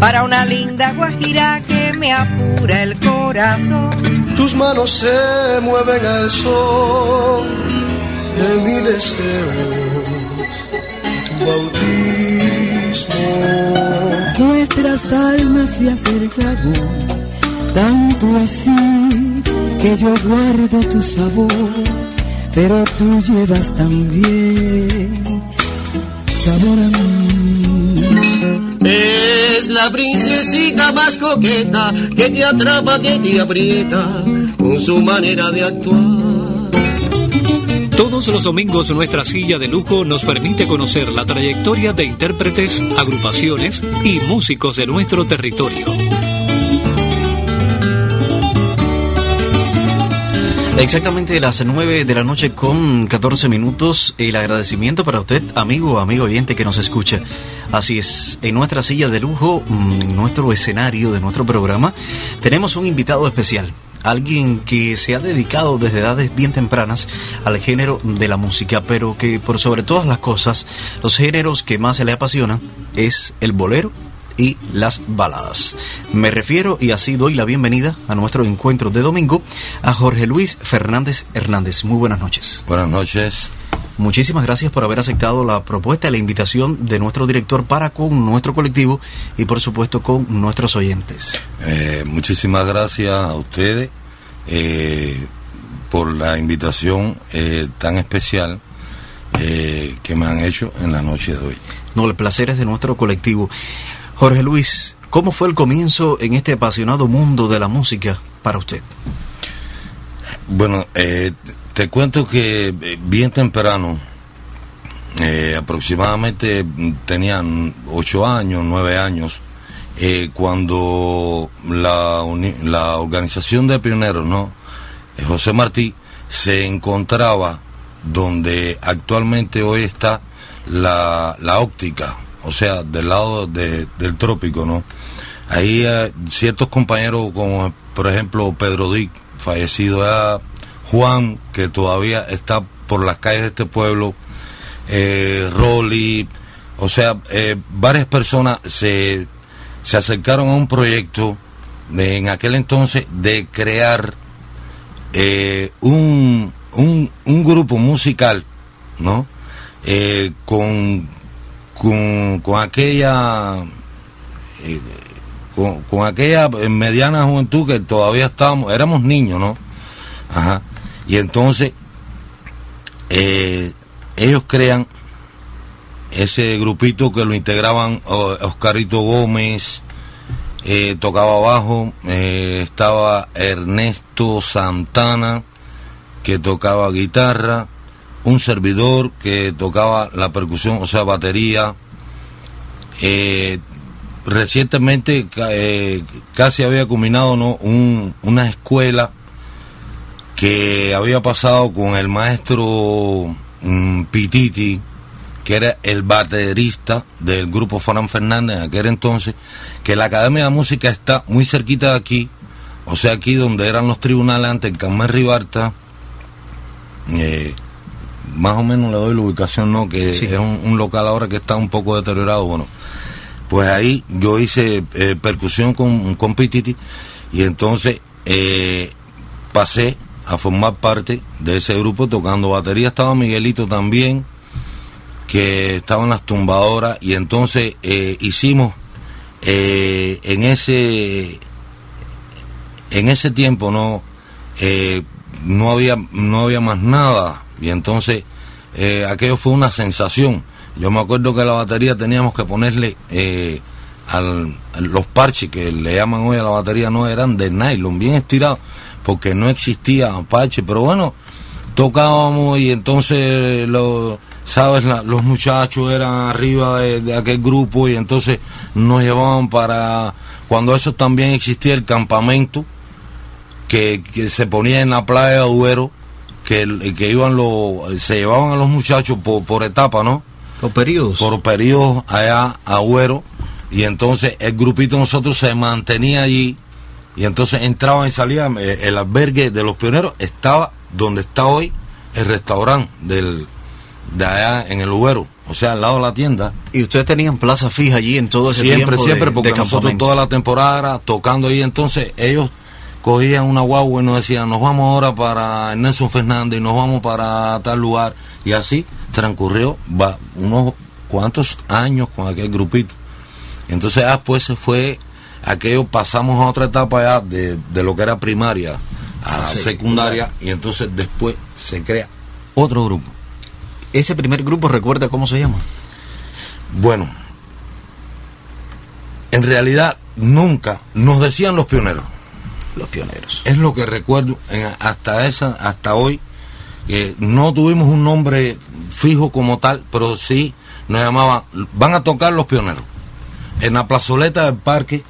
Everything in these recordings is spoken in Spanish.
Para una linda guajira que me apura el corazón. Tus manos se mueven al son de mi deseo, tu bautismo. Nuestras almas se acercaron, tanto así que yo guardo tu sabor, pero tú llevas también sabor a mí. Es la princesita más coqueta que te atrapa, que te aprieta con su manera de actuar. Todos los domingos nuestra silla de lujo nos permite conocer la trayectoria de intérpretes, agrupaciones y músicos de nuestro territorio. Exactamente las 9 de la noche con 14 minutos. El agradecimiento para usted, amigo, amigo oyente que nos escucha. Así es, en nuestra silla de lujo, mm, en nuestro escenario de nuestro programa, tenemos un invitado especial. Alguien que se ha dedicado desde edades bien tempranas al género de la música, pero que por sobre todas las cosas, los géneros que más se le apasionan es el bolero y las baladas. Me refiero y así doy la bienvenida a nuestro encuentro de domingo a Jorge Luis Fernández Hernández. Muy buenas noches. Buenas noches. Muchísimas gracias por haber aceptado la propuesta y la invitación de nuestro director para con nuestro colectivo y por supuesto con nuestros oyentes. Eh, muchísimas gracias a ustedes eh, por la invitación eh, tan especial eh, que me han hecho en la noche de hoy. No, el placer es de nuestro colectivo. Jorge Luis, ¿cómo fue el comienzo en este apasionado mundo de la música para usted? Bueno, eh, te cuento que eh, bien temprano, eh, aproximadamente tenían ocho años, nueve años, eh, cuando la, la organización de pioneros, ¿no? José Martí, se encontraba donde actualmente hoy está la, la óptica, o sea, del lado de- del trópico, ¿no? Ahí eh, ciertos compañeros como por ejemplo Pedro Dick, fallecido ya, Juan, que todavía está por las calles de este pueblo, eh, Rolly, o sea, eh, varias personas se, se acercaron a un proyecto en aquel entonces de crear eh, un, un, un grupo musical, ¿no? Con, con, con aquella eh, con, aquella mediana juventud que todavía estábamos, éramos niños, ¿no? Ajá. Y entonces eh, ellos crean ese grupito que lo integraban Oscarito Gómez, eh, tocaba bajo, eh, estaba Ernesto Santana, que tocaba guitarra, un servidor que tocaba la percusión, o sea, batería. Eh, recientemente eh, casi había culminado ¿no? un- una escuela que había pasado con el maestro mm, Pititi, que era el baterista del grupo Fran Fernández en aquel entonces, que la Academia de Música está muy cerquita de aquí, o sea, aquí donde eran los tribunales antes, en Carmen eh, más o menos le doy la ubicación, ¿no? Que Sí. es un, un local ahora que está un poco deteriorado, bueno. Pues ahí yo hice eh, percusión con, con Pititi y entonces eh, pasé a formar parte de ese grupo tocando batería. Estaba Miguelito también, que estaba en las tumbadoras y entonces eh, hicimos en ese en ese tiempo no no había no había más nada y entonces eh, aquello fue una sensación. Yo me acuerdo que la batería teníamos que ponerle eh, al, los parches que le llaman hoy a la batería no eran de nylon bien estirados porque no existía parche. Pero bueno tocábamos y entonces lo- sabes, los muchachos eran arriba de, aquel grupo y entonces nos llevaban para, cuando eso también existía el campamento, que, que se ponía en la playa de Duero, que, que iban los, se llevaban a los muchachos por, por etapa, ¿no? Los periodos. por periodos allá a Agüero. Y entonces el grupito de nosotros se mantenía allí. Y entonces entraban y salían. Eh, el albergue de los pioneros estaba donde está hoy el restaurante del de allá en el Agüero. O sea al lado de la tienda. Y ustedes tenían plaza fija allí en todo ese siempre tiempo siempre de- porque de nosotros toda la temporada era tocando ahí. Entonces ellos cogían una guagua y nos decían nos vamos ahora para Nelson Fernández nos vamos para tal lugar y así transcurrió va, unos cuantos años con aquel grupito entonces después se fue aquello pasamos a otra etapa ya de, de lo que era primaria a Sí, secundaria y entonces después se crea otro grupo Ese primer grupo, ¿recuerda cómo se llama? Bueno, en realidad nunca nos decían los pioneros. Los pioneros. Es lo que recuerdo en- hasta esa, hasta hoy. no tuvimos un nombre fijo como tal, pero sí nos llamaban, van a tocar los pioneros. En la plazoleta del parque,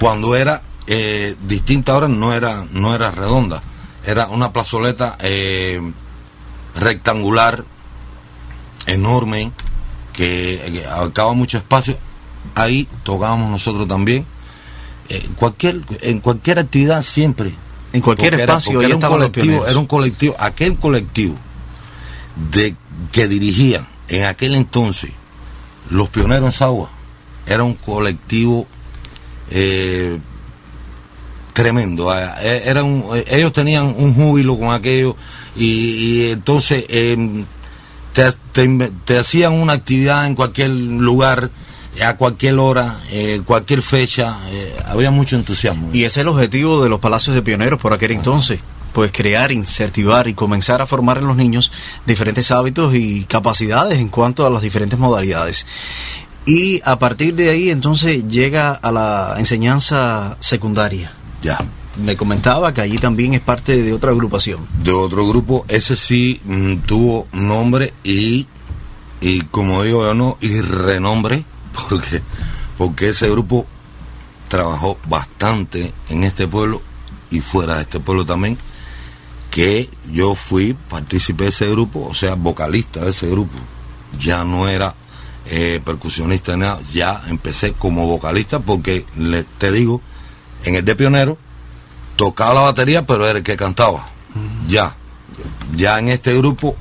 cuando era eh, distinta ahora, no era, no era redonda, era una plazoleta eh, rectangular, enorme, que, que abarcaba mucho espacio. Ahí tocábamos nosotros también. Eh, cualquier, en cualquier actividad siempre. En cualquier Porque era- espacio, ahí era un colectivo, era un colectivo, aquel colectivo de que dirigían en aquel entonces los pioneros en Sagua era un colectivo eh, tremendo. ah, eh, Era un- eh, ellos tenían un júbilo con aquello y, y entonces em, te, te te hacían una actividad en cualquier lugar, a cualquier hora, eh, cualquier fecha. eh, había mucho entusiasmo. Y ese es el objetivo de los palacios de pioneros por aquel entonces. Pues crear, incentivar y comenzar a formar en los niños diferentes hábitos y capacidades en cuanto a las diferentes modalidades. Y a partir de ahí entonces llega a la enseñanza secundaria. ya. Me comentaba que allí también es parte de otra agrupación. de otro grupo, ese sí mm, tuvo nombre y, y como digo yo no, y renombre, porque, porque ese grupo trabajó bastante en este pueblo y fuera de este pueblo también, que yo fui, participé de ese grupo, o sea, vocalista de ese grupo, ya no era eh, percusionista ni nada, ya empecé como vocalista porque le, te digo, en el de pionero, tocaba la batería, pero era el que cantaba. Ya. Ya en este grupo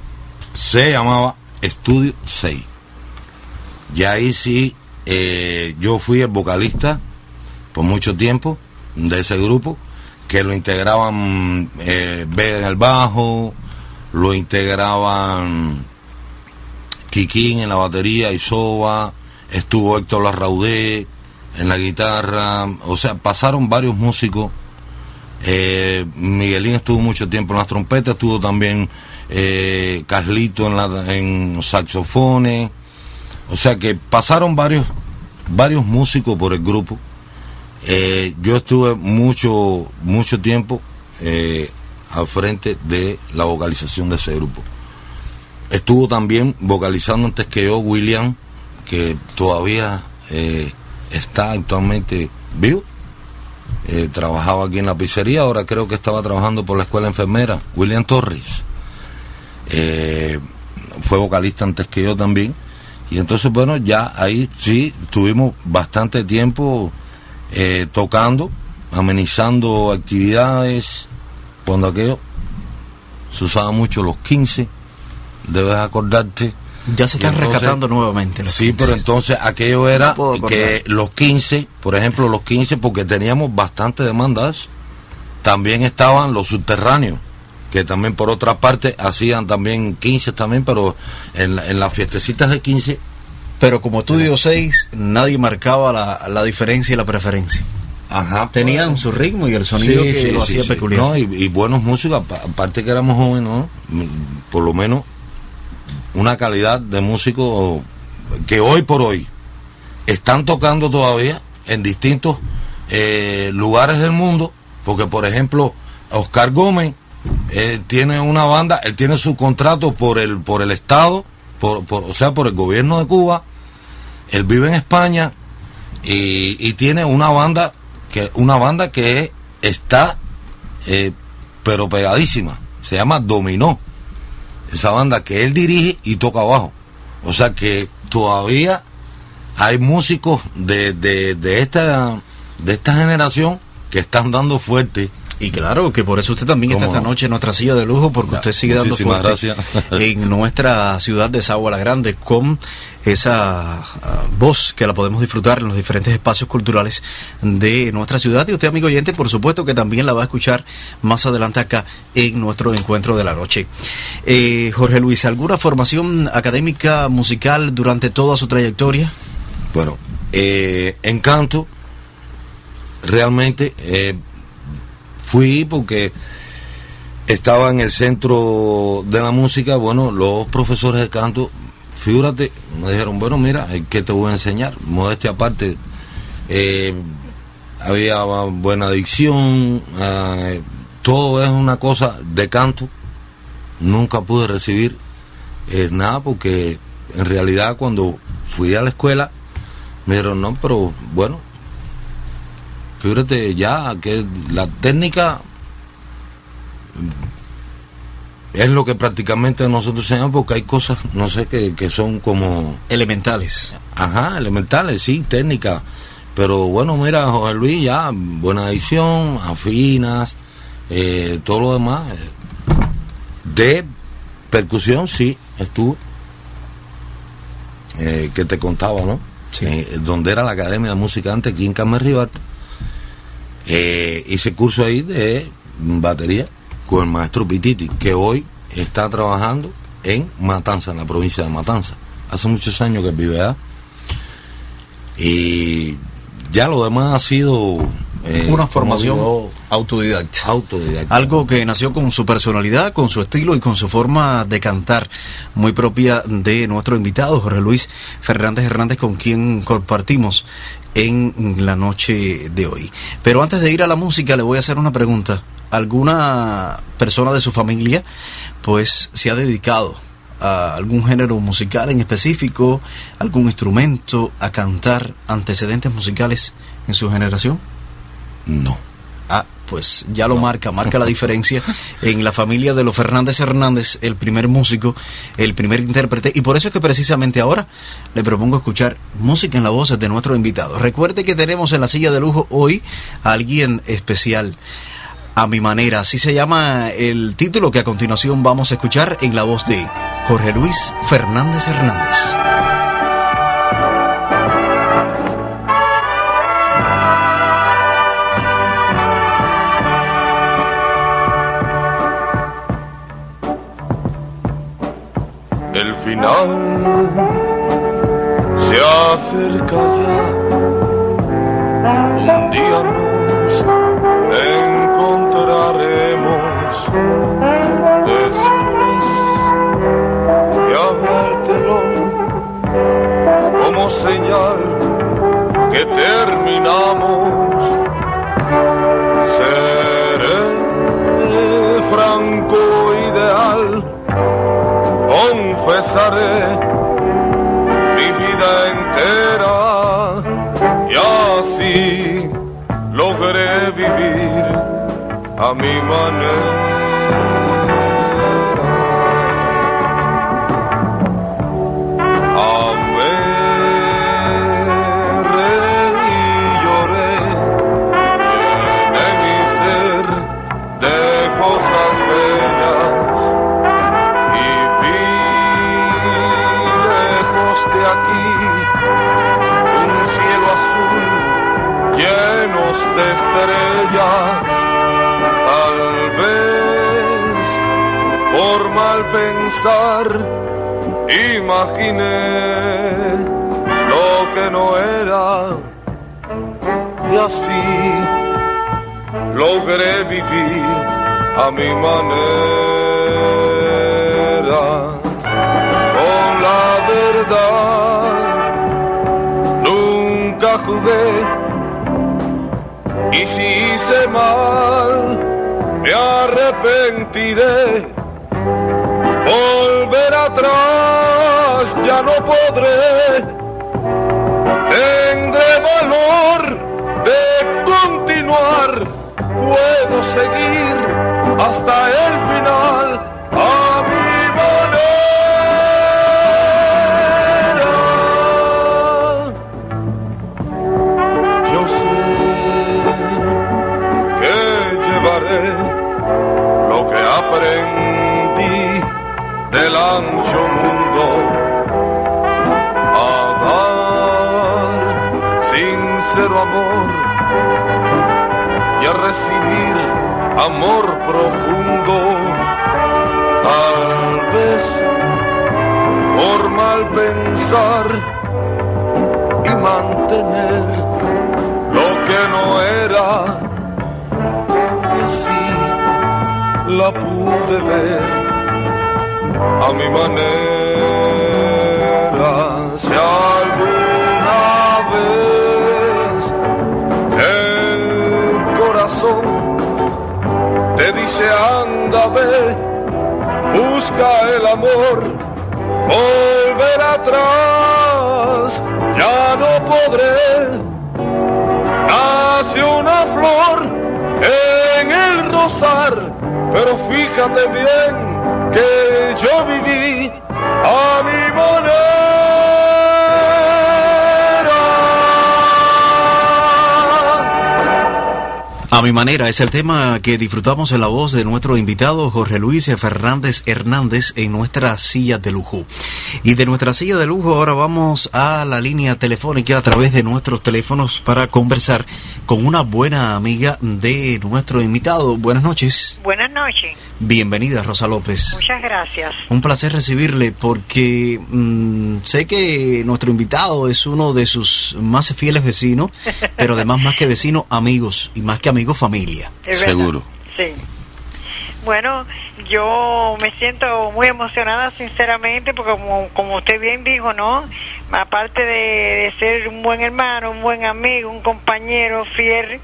se llamaba Estudio 6. Y ahí sí, eh, yo fui el vocalista por mucho tiempo de ese grupo, que lo integraban eh, B en el bajo, lo integraban Kikín en la batería, Isoba, estuvo Héctor Larraudé en la guitarra, o sea, pasaron varios músicos. Eh, Miguelín estuvo mucho tiempo en las trompetas, estuvo también eh, Carlito en, la, en saxofones, o sea que pasaron varios, varios músicos por el grupo. Eh, yo estuve mucho, mucho tiempo eh, al frente de la vocalización de ese grupo. Estuvo también vocalizando antes que yo William, que todavía eh, está actualmente vivo. Trabajaba aquí en la pizzería, ahora creo que estaba trabajando por la escuela enfermera, William Torres. Fue vocalista antes que yo también. Y entonces, bueno, ya ahí sí tuvimos bastante tiempo eh, tocando, amenizando actividades. Cuando aquello se usaba mucho los 15, debes acordarte. Ya se están entonces- rescatando nuevamente. Sí, pero entonces aquello era No que los 15, por ejemplo, los 15, porque teníamos bastante demandas, también estaban los subterráneos, que también por otra parte hacían también 15 también, pero en, en las fiestecitas de 15, Pero como estudio 6, nadie marcaba la, la diferencia y la preferencia. ajá. Tenían su ritmo y el sonido Sí, que sí, lo sí, hacía peculiar. No, y, y buenos músicos, apa- aparte que éramos jóvenes, ¿no? Mm, por lo menos una calidad de músicos que hoy por hoy están tocando todavía en distintos eh, lugares del mundo, porque por ejemplo, Oscar Gómez eh, tiene una banda, él tiene su contrato por el, por el Estado por, por, o sea, por el gobierno de Cuba. Él vive en España y, y tiene una banda que una banda que está eh, pero pegadísima. Se llama Dominó. Esa banda que él dirige y toca abajo. O sea que todavía hay músicos de, de, de esta de esta generación que están dando fuerte y claro, que por eso usted también está esta noche en nuestra silla de lujo, porque usted sigue dando fuerte gracias. en nuestra ciudad de Sagua la Grande con esa ah, voz que la podemos disfrutar en los diferentes espacios culturales de nuestra ciudad. Y usted, amigo oyente, por supuesto que también la va a escuchar más adelante acá en nuestro encuentro de la noche. Eh, Jorge Luis, ¿alguna formación académica musical durante toda su trayectoria? Bueno, eh, en canto, realmente... Eh, Fui porque estaba en el centro de la música, bueno, los profesores de canto, figúrate, me dijeron, bueno, mira, ¿qué te voy a enseñar? Modestia aparte, eh, había buena dicción, eh, todo es una cosa de canto. Nunca pude recibir eh, nada porque en realidad cuando fui a la escuela me dijeron, no, pero bueno, fíjate ya que la técnica es lo que prácticamente nosotros enseñamos porque hay cosas, no sé, que, que son como... Elementales. Ajá, elementales, sí, técnica. Pero bueno, mira, José Luis, ya, buena edición, afinas, eh, todo lo demás. De percusión, sí, estuve. Eh, que te contaba, ¿no? Sí. Eh, donde era la Academia de Música antes, aquí en Carmen eh, hice curso ahí de batería con el maestro Pititi, que hoy está trabajando en Matanza, en la provincia de Matanza. Hace muchos años que vive allá. Y ya lo demás ha sido eh, una formación autodidacta. autodidacta. Algo que nació con su personalidad, con su estilo y con su forma de cantar, muy propia de nuestro invitado, Jorge Luis Fernández Hernández, con quien compartimos en la noche de hoy. Pero antes de ir a la música, le voy a hacer una pregunta. ¿Alguna persona de su familia, pues, se ha dedicado a algún género musical en específico, algún instrumento, a cantar antecedentes musicales en su generación? No. Ah, pues ya lo marca, marca la diferencia en la familia de los Fernández Hernández, el primer músico, el primer intérprete, y por eso es que precisamente ahora le propongo escuchar música en la voz de nuestro invitado. Recuerde que tenemos en la silla de lujo hoy a alguien especial. A mi manera, así se llama el título que a continuación vamos a escuchar en la voz de Jorge Luis Fernández Hernández. Se acerca ya. Un día nos encontraremos después de hablártelo como señal que terminamos. Confesaré mi vida entera y así logré vivir a mi manera. Pensar. Imaginé lo que no era. Y así logré vivir a mi manera. Con la verdad nunca jugué. Y si hice mal, me arrepentiré. Volver atrás ya no podré. Tendré valor de continuar, puedo seguir hasta el final recibir amor profundo. Tal vez por mal pensar y mantener lo que no era y así la pude ver a mi manera. Si anda ve, busca el amor, volver atrás, ya no podré. Nace una flor en el rosar, pero fíjate bien que yo viví a mi manera. A mi manera es el tema que disfrutamos en la voz de nuestro invitado Jorge Luis Fernández Hernández en nuestra silla de lujo. Y de nuestra silla de lujo ahora vamos a la línea telefónica a través de nuestros teléfonos para conversar con una buena amiga de nuestro invitado. Buenas noches. Buenas noches. Bienvenida Rosa López. Muchas gracias. Un placer recibirle porque mm, sé que nuestro invitado es uno de sus más fieles vecinos, pero además más que vecinos, amigos y más que amigos, familia. Es verdad. Sí. Bueno, yo me siento muy emocionada, sinceramente, porque como, como usted bien dijo, ¿no? Aparte de, de ser un buen hermano, un buen amigo, un compañero fiel,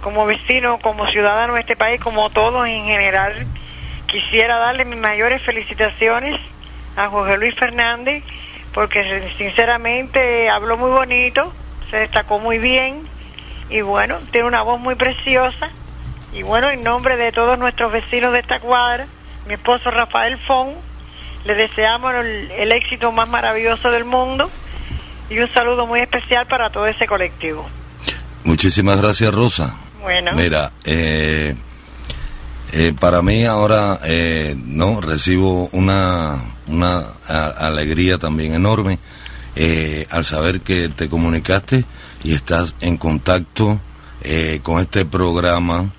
como vecino, como ciudadano de este país, como todos en general, quisiera darle mis mayores felicitaciones a Jorge Luis Fernández, porque sinceramente habló muy bonito, se destacó muy bien, y bueno, tiene una voz muy preciosa. Y bueno, en nombre de todos nuestros vecinos de esta cuadra, mi esposo Rafael Fon, le deseamos el, el éxito más maravilloso del mundo y un saludo muy especial para todo ese colectivo. Muchísimas gracias, Rosa. Bueno. Mira, eh, eh, para mí ahora eh, no recibo una, una a- alegría también enorme eh, al saber que te comunicaste y estás en contacto eh, con este programa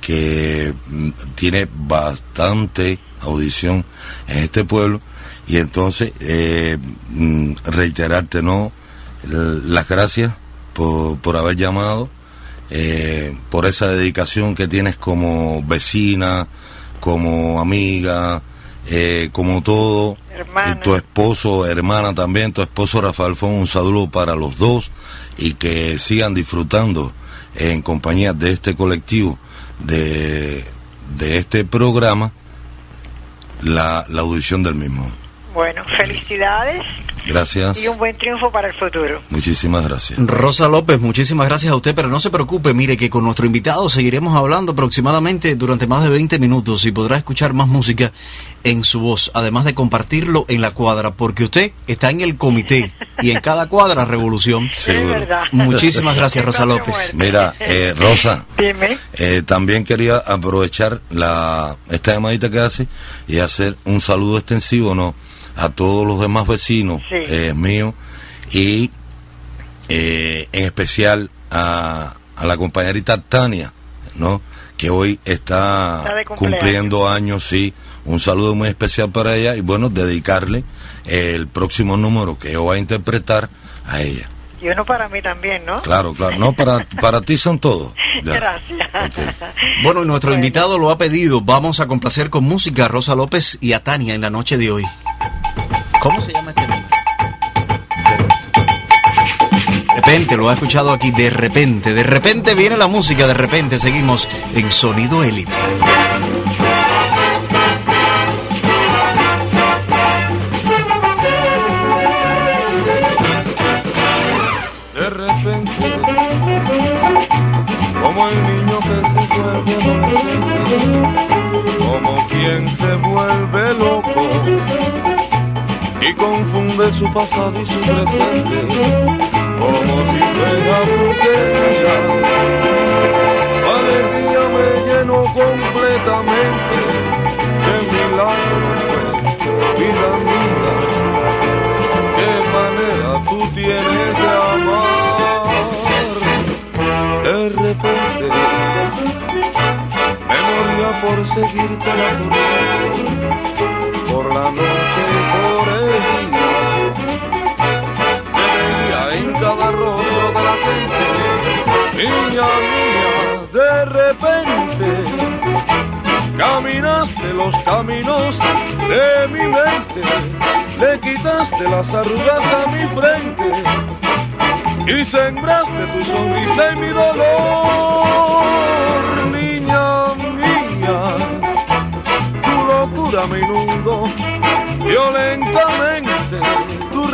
que mm, tiene bastante audición en este pueblo. Y entonces eh, mm, reiterarte no las gracias por, por haber llamado eh, por esa dedicación que tienes como vecina como amiga como todo Hermana. y tu esposo hermana también tu esposo Rafael Fon un saludo para los dos y que sigan disfrutando en compañía de este colectivo de, de este programa la, la audición del mismo Bueno, felicidades gracias y un buen triunfo para el futuro. muchísimas gracias Rosa López, muchísimas gracias a usted, pero no se preocupe, mire que con nuestro invitado seguiremos hablando aproximadamente durante más de 20 minutos y podrá escuchar más música en su voz, además de compartirlo en la cuadra, porque usted está en el comité y en cada cuadra revolución. Seguro. Muchísimas gracias, Rosa López. Mira, eh, Rosa, Dime. eh, también quería aprovechar la esta llamadita que hace y hacer un saludo extensivo, ¿no? A todos los demás vecinos Sí. eh, míos y eh, en especial a, a la compañerita Tania, ¿no? Que hoy está, cumpliendo años, sí. Un saludo muy especial para ella y bueno, dedicarle el próximo número que yo voy a interpretar a ella. Y uno para mí también, ¿no? Claro, claro. No, para, para ti son todos. Ya. Gracias. Bueno, y nuestro invitado lo ha pedido. Vamos a complacer con música a Rosa López y a Tania en la noche de hoy. ¿Cómo se llama este nombre? De repente, lo ha escuchado aquí, de repente, de repente viene la música, de repente seguimos en Sonido Élite. Confunde su pasado y su presente, como si fuera brujería. Alegría me llenó completamente de milagro, vida qué manera tú tienes de amar. De repente me moría por seguirte la corriente, por la noche de niña mía, de repente caminaste los caminos de mi mente, le quitaste las arrugas a mi frente y sembraste tu sonrisa en mi dolor, niña mía. Tu locura me inundó violentamente,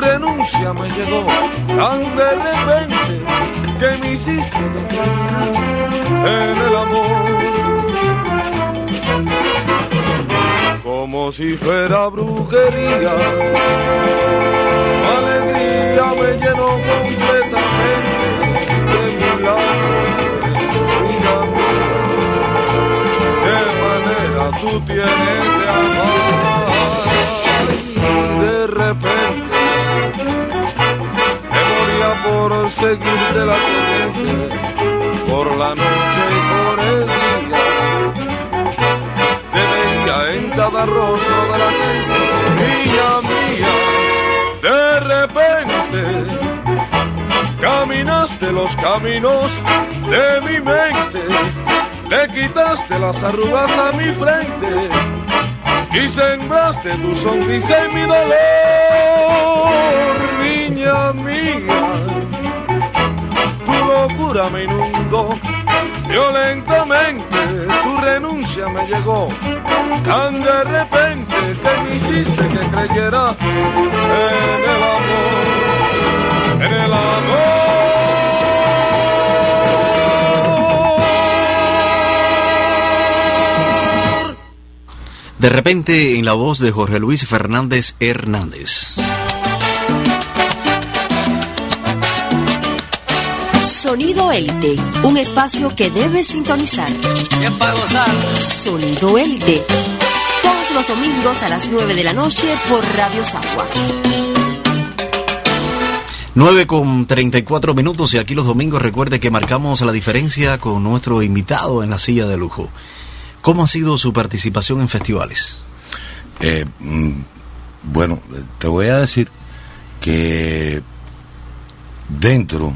renuncia me llegó tan de repente que me hiciste en el amor. Como si fuera brujería, alegría me llenó completamente de milagros. Niña mía, qué manera tú tienes de amar. De repente por seguirte la corriente, por la noche y por el día. Te veía en cada rostro de la gente, niña mía, de repente caminaste los caminos de mi mente, le quitaste las arrugas a mi frente y sembraste tu sonrisa en mi dolor, violentamente, tu renuncia me llegó tan de repente que me hiciste que creyera en el amor, en el amor. De repente, en la voz de Jorge Luis Fernández Hernández. Sonido Élite, un espacio que debes sintonizar. Sonido Élite, todos los domingos a las 9 de la noche por Radio Sagua. 9 con 34 minutos y aquí los domingos recuerde que marcamos la diferencia con nuestro invitado en la silla de lujo. ¿Cómo ha sido su participación en festivales? Eh, mm, bueno, te voy a decir que dentro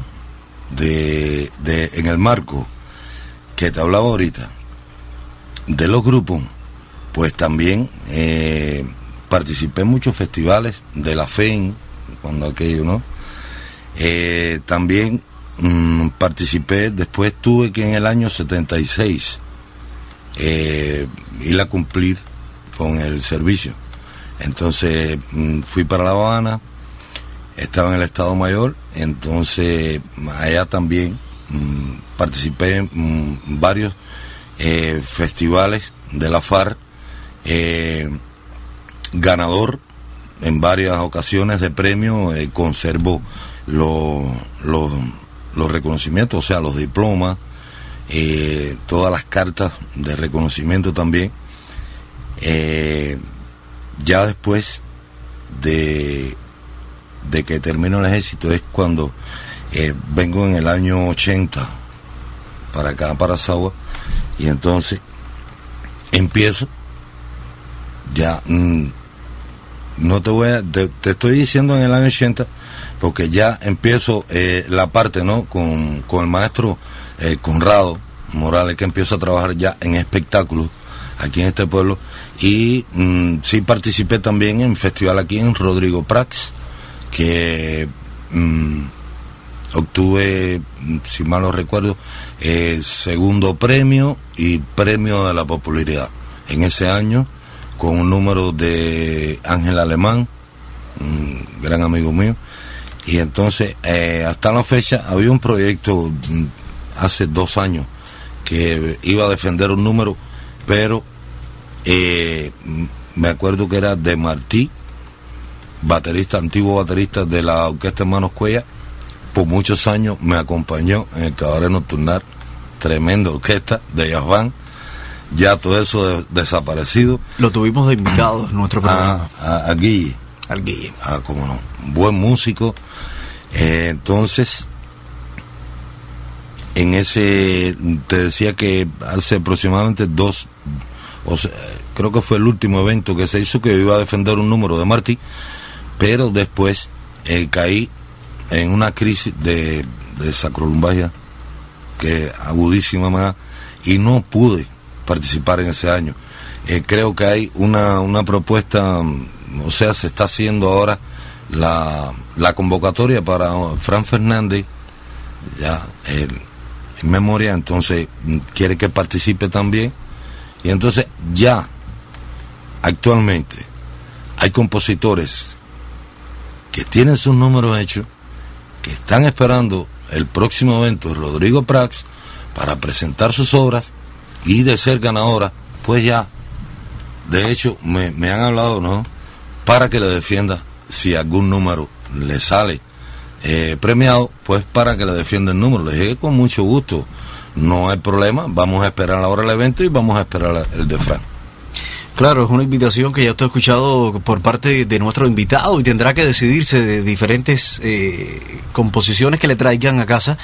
de, de- en el marco que te hablaba ahorita de los grupos, pues también eh, participé en muchos festivales de la FEN, cuando aquello, ¿no? Eh, también mm, participé, después tuve que en el año 76 eh, ir a cumplir con el servicio. Entonces mm, fui para La Habana, estaba en el Estado Mayor, entonces allá también mm, participé en mm, varios eh, festivales de la FARC, eh, ganador en varias ocasiones de premio, eh, conservo los, los, reconocimientos, o sea, los diplomas, eh, todas las cartas de reconocimiento también. Ya después de, de que termino el ejército es cuando eh, vengo en el año 80 para acá, para Sagua, y entonces empiezo. Ya mm, no te voy a te, te estoy diciendo en el año 80 porque ya empiezo eh, la parte no con, con el maestro eh, Conrado Morales que empiezo a trabajar ya en espectáculos aquí en este pueblo. Y mm, sí participé también en festival aquí en Rodrigo Prax que mm, obtuve, mm, si mal no recuerdo, eh, segundo premio y premio de la popularidad. En ese año con un número de Ángel Alemán, un gran amigo mío, Y entonces, eh, hasta la fecha, había un proyecto mm, hace dos años que iba a defender un número, pero eh, m- me acuerdo que era de Martí, baterista, antiguo baterista de la Orquesta Hermanos Cuella, por muchos años me acompañó en el cabaret nocturnal, tremenda orquesta de jazz band, ya todo eso de- desaparecido. Lo tuvimos de invitado en nuestro programa. A, a, a Guille. Al Guille. Ah, cómo no. Buen músico. Eh, entonces, en ese, te decía que hace aproximadamente dos, o sea, creo que fue el último evento que se hizo que yo iba a defender un número de Martí, pero después eh, caí en una crisis de, de sacrolumbagia que agudísima más y no pude participar en ese año. Eh, creo que hay una, una propuesta, mm, o sea, se está haciendo ahora la, la convocatoria para Fran Fernández, ya en memoria, entonces mm, quiere que participe también. Y entonces ya, actualmente, hay compositores que tienen sus números hechos, que están esperando el próximo evento Rodrigo Prax para presentar sus obras y de ser ganadora, pues ya, de hecho, me, me han hablado, ¿no? Para que le defienda si algún número le sale eh, premiado, pues para que le defienda el número. Le dije con mucho gusto, no hay problema, vamos a esperar ahora el evento y vamos a esperar el de Fran. Claro, es una invitación que ya estoy escuchado por parte de nuestro invitado y tendrá que decidirse de diferentes eh, composiciones que le traigan a casa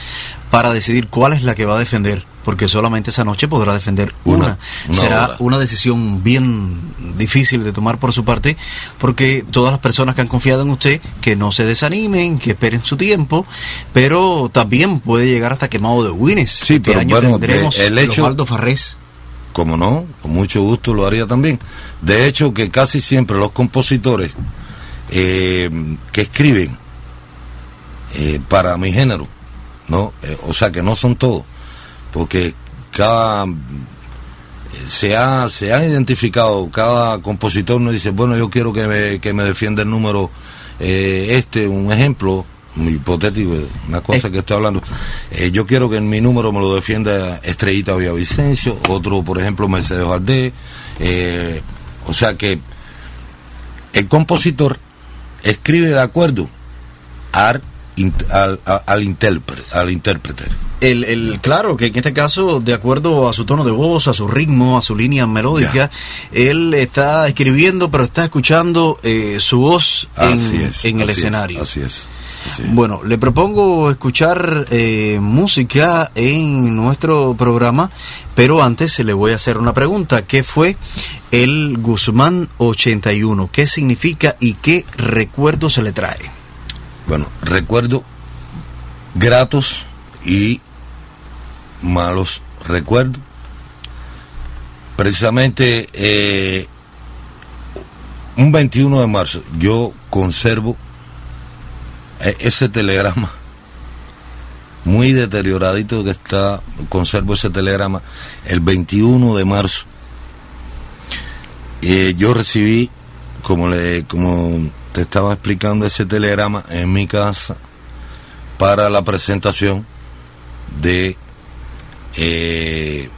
para decidir cuál es la que va a defender, porque solamente esa noche podrá defender una. Una- una Será una decisión bien difícil de tomar por su parte, porque todas las personas que han confiado en usted, que no se desanimen, que esperen su tiempo, pero también puede llegar hasta quemado de Wines. Sí, este pero año bueno, tendremos de- el hecho- Farrés. Como no, con mucho gusto lo haría también. De hecho, que casi siempre los compositores eh, que escriben eh, para mi género, ¿no? Eh, o sea, que no son todos, porque cada... Se ha, se ha identificado, cada compositor nos dice, bueno, yo quiero que me, que me defienda el número este, un ejemplo, muy hipotético, una cosa que estoy hablando. Eh, yo quiero que en mi número me lo defienda Estrellita Villavicencio, otro, por ejemplo, Mercedes Valdés. eh, o sea que el compositor escribe de acuerdo al, al, al, intérprete, al intérprete. El, el, claro, que en este caso, de acuerdo a su tono de voz, a su ritmo, a su línea melódica, él está escribiendo, pero está escuchando eh, su voz en, es, en el es, escenario. así es. Bueno, le propongo escuchar eh, música en nuestro programa, pero antes le voy a hacer una pregunta. ¿Qué fue el Guzmán 81? ¿Qué significa y qué recuerdo se le trae? Bueno, recuerdo gratos y malos recuerdos. Precisamente eh, un 21 de marzo yo conservo ese telegrama muy deterioradito que está, conservo ese telegrama el 21 de marzo. Eh, yo recibí, como le, como te estaba explicando, ese telegrama en mi casa para la presentación de, eh,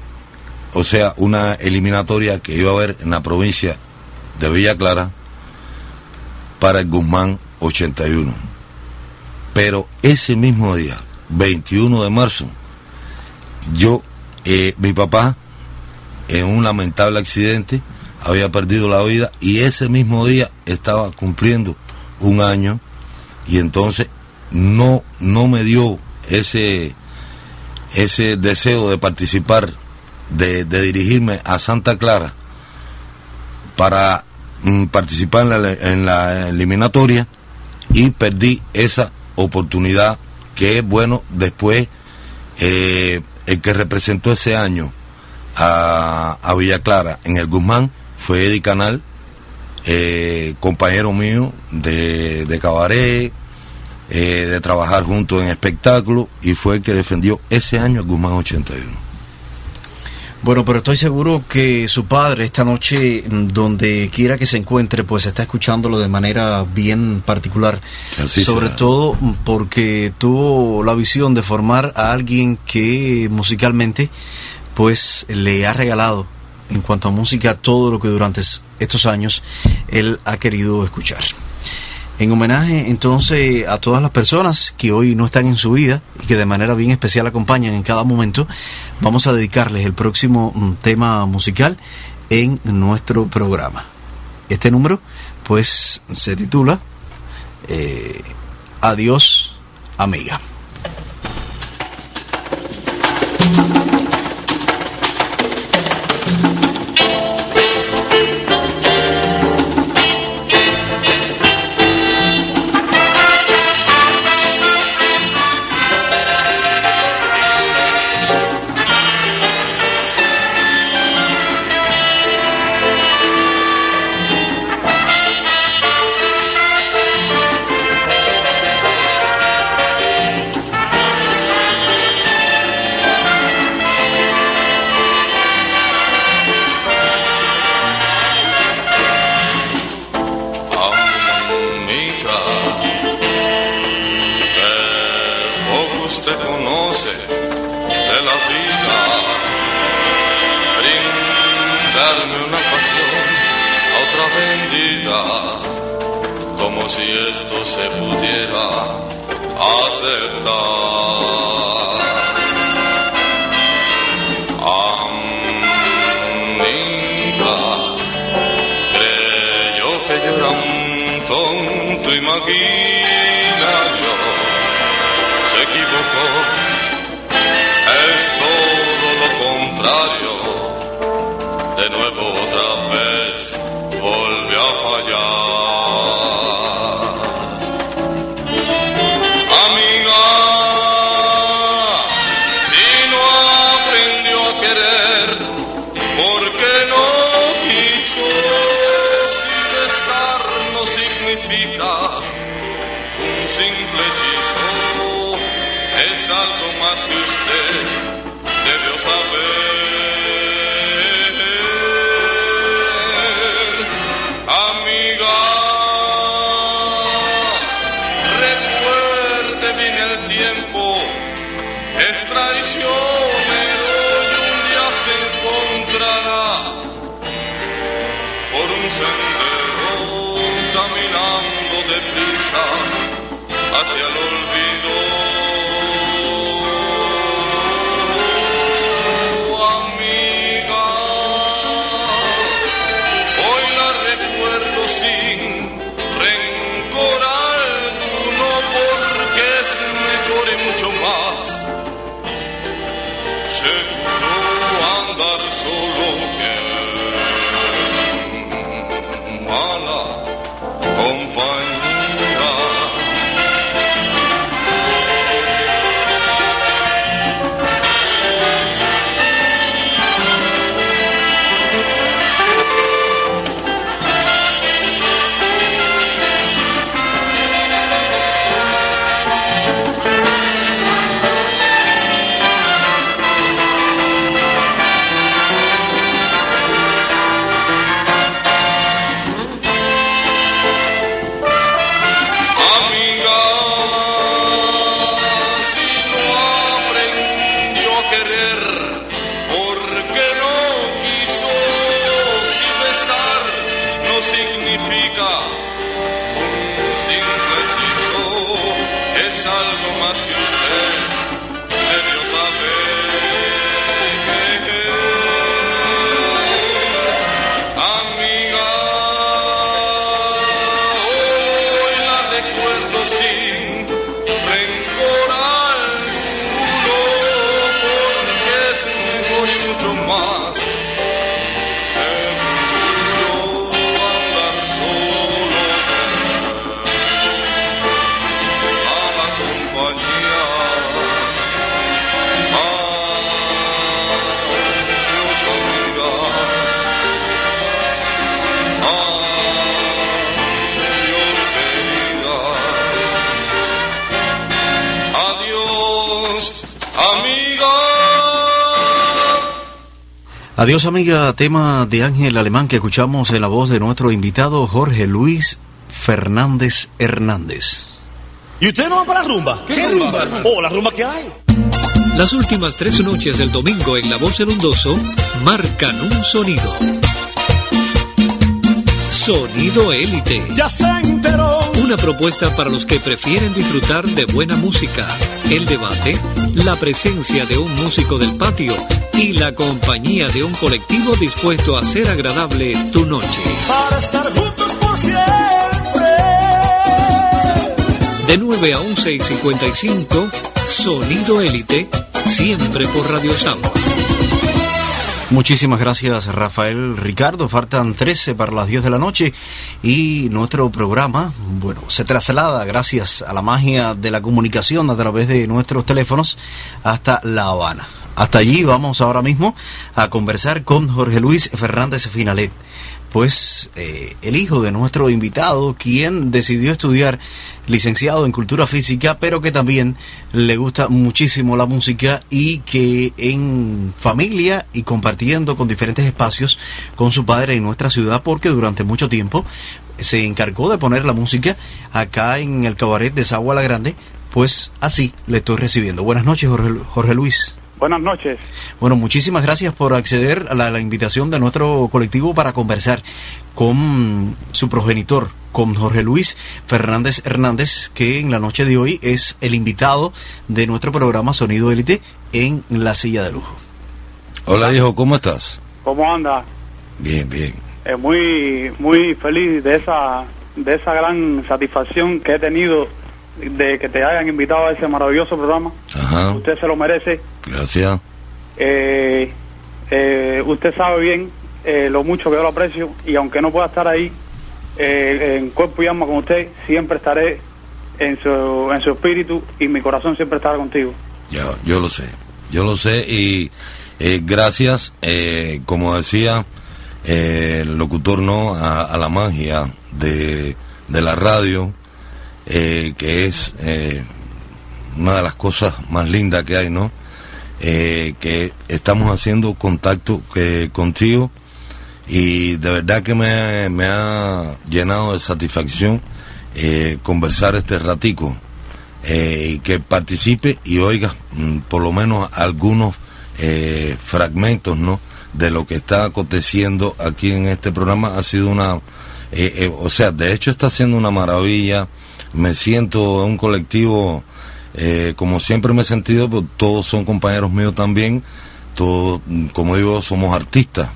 o sea, una eliminatoria que iba a haber en la provincia de Villa Clara para el Guzmán 81. Pero ese mismo día, 21 de marzo, yo, eh, mi papá, en un lamentable accidente, había perdido la vida y ese mismo día estaba cumpliendo un año y entonces no, no me dio ese, ese deseo de participar, de, dirigirme a Santa Clara para mm, participar en la, en la eliminatoria y perdí esa oportunidad que bueno después eh, el que representó ese año a, a Villa Clara en el Guzmán fue Eddie Canal, eh, compañero mío de, de cabaret, eh, de trabajar juntos en espectáculo y fue el que defendió ese año el Guzmán 81. Bueno, pero estoy seguro que su padre esta noche, mm, donde quiera que se encuentre, pues está escuchándolo de manera bien particular. Así Sobre será. todo porque tuvo la visión de formar a alguien que musicalmente, pues le ha regalado en cuanto a música todo lo que durante estos años él ha querido escuchar. En homenaje entonces a todas las personas que hoy no están en su vida y que de manera bien especial acompañan en cada momento, vamos a dedicarles el próximo mm, tema musical en nuestro programa. Este número pues se titula eh, Adiós amiga. amiga, hacia el Adiós amiga, tema de Ángel Alemán que escuchamos en la voz de nuestro invitado Jorge Luis Fernández Hernández. ¿Y usted no va para la rumba? ¿Qué, rumba? Oh, la rumba que hay. Las últimas tres noches del domingo en La Voz del Hundoso marcan un sonido. Sonido Élite. Ya se enteró. Una propuesta para los que prefieren disfrutar de buena música, el debate, la presencia de un músico del patio y la compañía de un colectivo dispuesto a hacer agradable tu noche. Para estar juntos por siempre. De 9 a 11 y 55, Sonido Élite, siempre por Radio Samba. Muchísimas gracias Rafael Ricardo. Faltan 13 para las 10 de la noche y nuestro programa, bueno, se traslada gracias a la magia de la comunicación a través de nuestros teléfonos hasta La Habana. Hasta allí vamos ahora mismo a conversar con Jorge Luis Fernández Finalet, pues eh, el hijo de nuestro invitado, quien decidió estudiar licenciado en cultura física, pero que también le gusta muchísimo la música y que en familia y compartiendo con diferentes espacios con su padre en nuestra ciudad, porque durante mucho tiempo se encargó de poner la música acá en el cabaret de Sagua la Grande, pues así le estoy recibiendo. Buenas noches, Jorge, Jorge Luis. Buenas noches. Bueno, muchísimas gracias por acceder a la, la, invitación de nuestro colectivo para conversar con su progenitor, con Jorge Luis Fernández Hernández, que en la noche de hoy es el invitado de nuestro programa Sonido Élite en la silla de lujo. Hola, hijo, ¿cómo estás? ¿Cómo anda? Bien, bien. Eh, muy, muy feliz de esa, de esa gran satisfacción que he tenido de que te hayan invitado a ese maravilloso programa. Ajá. Usted se lo merece. Gracias. Eh, eh, usted sabe bien eh, lo mucho que yo lo aprecio y aunque no pueda estar ahí eh, en cuerpo y alma con usted, siempre estaré en su, en su espíritu y mi corazón siempre estará contigo. Yo, yo lo sé, yo lo sé y eh, gracias, eh, como decía eh, el locutor, ¿no? A, a la magia de, de la radio, eh, que es eh, una de las cosas más lindas que hay, ¿no? Eh, que estamos haciendo contacto que, contigo y de verdad que me, ha llenado de satisfacción conversar este ratico y que participe y oiga mm, por lo menos algunos fragmentos no de lo que está aconteciendo aquí en este programa ha sido una o sea de hecho está siendo una maravilla me siento un colectivo eh, como siempre me he sentido pues, todos son compañeros míos también todos como digo somos artistas.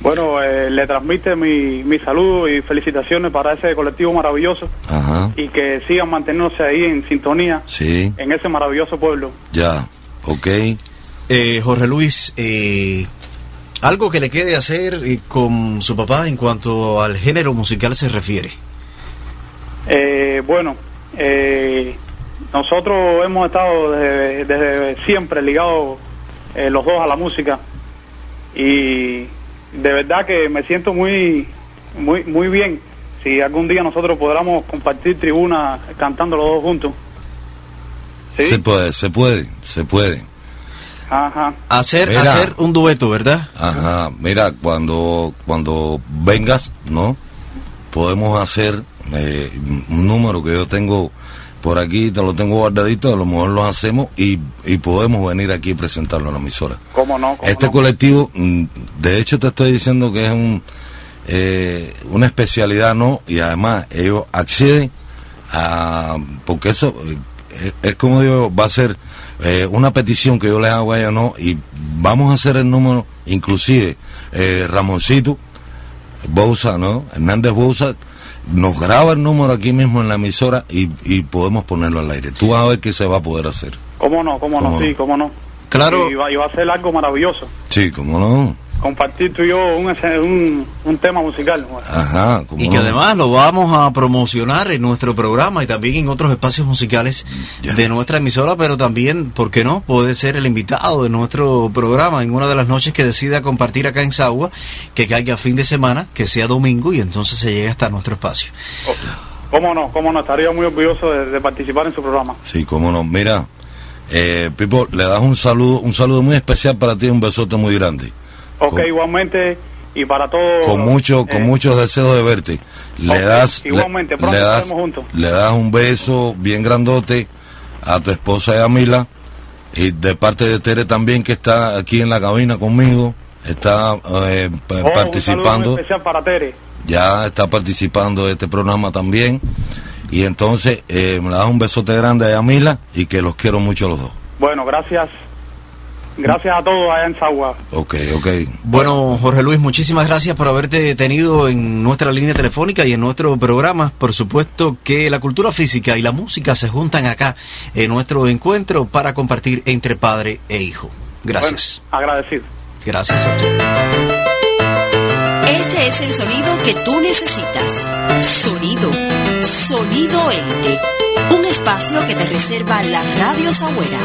Bueno, eh, le transmite mi, mi saludo y felicitaciones para ese colectivo maravilloso. Ajá. Y que sigan manteniéndose ahí en sintonía sí. en ese maravilloso pueblo. ya ok. Eh, Jorge Luis, eh, algo que le quede hacer con su papá en cuanto al género musical se refiere. Eh, bueno, eh, nosotros hemos estado desde, desde siempre ligados eh, los dos a la música y de verdad que me siento muy, muy, muy bien si algún día nosotros podamos compartir tribuna cantando los dos juntos. ¿Sí? se puede se puede se puede Ajá. Hacer, Mira. hacer un dueto, ¿verdad? Ajá, mira, cuando, cuando vengas, ¿no? Podemos hacer eh, un número que yo tengo por aquí, te lo tengo guardadito, a lo mejor lo hacemos y, y podemos venir aquí y presentarlo a la emisora. ¿Cómo no? ¿Cómo Este no? colectivo, mm, de hecho te estoy diciendo que es un, eh, una especialidad, ¿no? Y además ellos acceden a, porque eso eh, es, es como digo, va a ser eh, una petición que yo les hago a ellos, ¿no? Y vamos a hacer el número, inclusive eh, Ramoncito Bouza, ¿no? Hernández Bouza nos graba el número aquí mismo en la emisora y, y podemos ponerlo al aire. Tú vas a ver qué se va a poder hacer. ¿Cómo no? ¿Cómo no? Sí, ¿cómo no? Claro. Y va, y va a ser algo maravilloso. Sí, cómo no. Compartir tú y yo un, un, un tema musical. Ajá, Y que además lo vamos a promocionar en nuestro programa y también en otros espacios musicales de nuestra emisora, pero también, ¿por qué no? Puede ser el invitado de nuestro programa en una de las noches que decida compartir acá en Sagua, que caiga fin de semana, que sea domingo y entonces se llegue hasta nuestro espacio. ¿Cómo no? ¿Cómo no? Estaría muy orgulloso de, de participar en su programa. Sí, cómo no. Mira, eh, Pipo, le das un saludo, un saludo muy especial para ti, un besote muy grande. Ok, Con- igualmente, y para todos. con mucho con eh, muchos deseos de verte le das le- igualmente, pronto le, das estaremos juntos. le das un beso bien grandote a tu esposa Yamila y de parte de Tere también que está aquí en la cabina conmigo está eh, oh, participando muy especial para Tere. ya está participando de este programa también y entonces eh, me le das un besote grande a Yamila y que los quiero mucho a los dos Bueno, gracias. Gracias a todos allá en Sagua. ok ok Bueno, Jorge Luis, muchísimas gracias por haberte tenido en nuestra línea telefónica y en nuestro programa. Por supuesto que la cultura física y la música se juntan acá en nuestro encuentro para compartir entre padre e hijo. Gracias. Agradecido. Gracias a usted. Este es el sonido que tú necesitas. Sonido. Sonido Ente. Un espacio que te reserva la Radio Sagüera.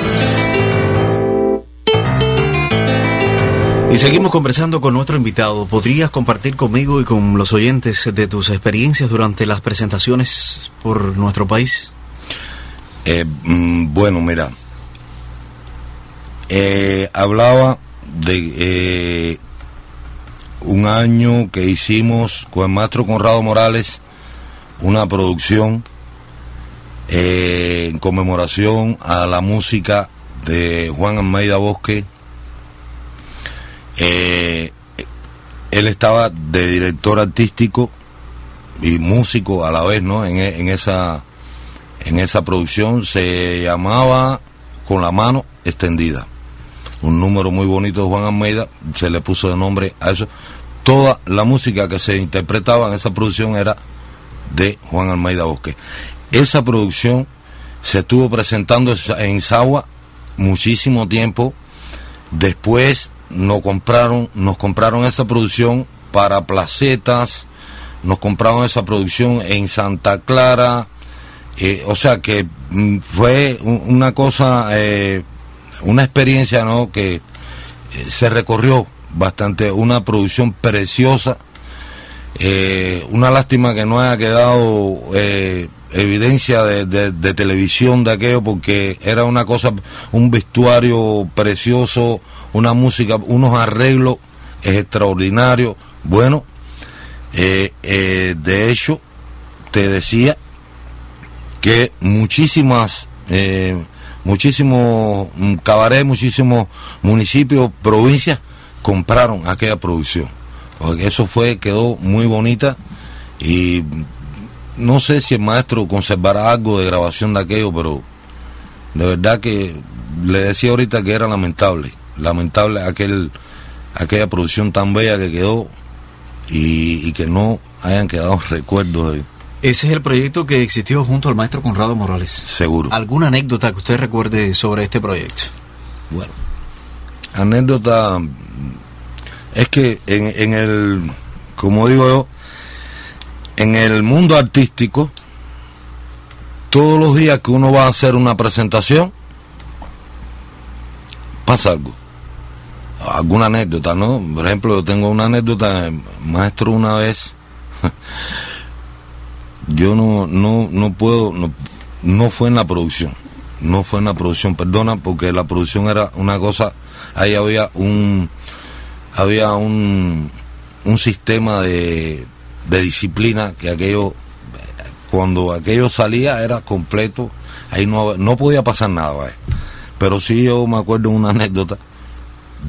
Y seguimos conversando con nuestro invitado. ¿Podrías compartir conmigo y con los oyentes de tus experiencias durante las presentaciones por nuestro país? Eh, mm, bueno, mira, eh, hablaba de eh, un año que hicimos con el maestro Conrado Morales una producción en conmemoración a la música de Juan Almeida Bosque. Eh, él estaba de director artístico y músico a la vez, ¿no? En, e- en esa en esa producción se llamaba Con la mano extendida. Un número muy bonito de Juan Almeida, se le puso de nombre a eso. Toda la música que se interpretaba en esa producción era de Juan Almeida Bosque. Esa producción se estuvo presentando en Sagua muchísimo tiempo. Después nos compraron, nos compraron esa producción para placetas, nos compraron esa producción en Santa Clara, eh, o sea que mm, fue un- una cosa, eh, una experiencia, ¿no? Que eh, se recorrió bastante, una producción preciosa. Una lástima que no haya quedado evidencia de, de- televisión de aquello porque era una cosa, un vestuario precioso, una música, unos arreglos extraordinarios. Bueno, eh, eh, de hecho, te decía que muchísimas, eh, muchísimos mm, cabarets, muchísimos municipios, provincias compraron aquella producción. Porque eso fue, quedó muy bonita y no sé si el maestro conservará algo de grabación de aquello, pero de verdad que le decía ahorita que era lamentable, lamentable aquel, aquella producción tan bella que quedó y, y que no hayan quedado recuerdos de Ese es el proyecto que existió junto al maestro Conrado Morales. Seguro. ¿Alguna anécdota que usted recuerde sobre este proyecto? Bueno, anécdota es que en, en el, como digo yo, en el mundo artístico, todos los días que uno va a hacer una presentación, pasa algo. Alguna anécdota, ¿no? Por ejemplo, yo tengo una anécdota, maestro, una vez, yo no, no, no puedo, no, no fue en la producción, no fue en la producción, perdona, porque la producción era una cosa, ahí había un, había un, un sistema de, de disciplina que aquello, cuando aquello salía era completo, ahí no, no podía pasar nada, ¿vale? pero sí yo me acuerdo una anécdota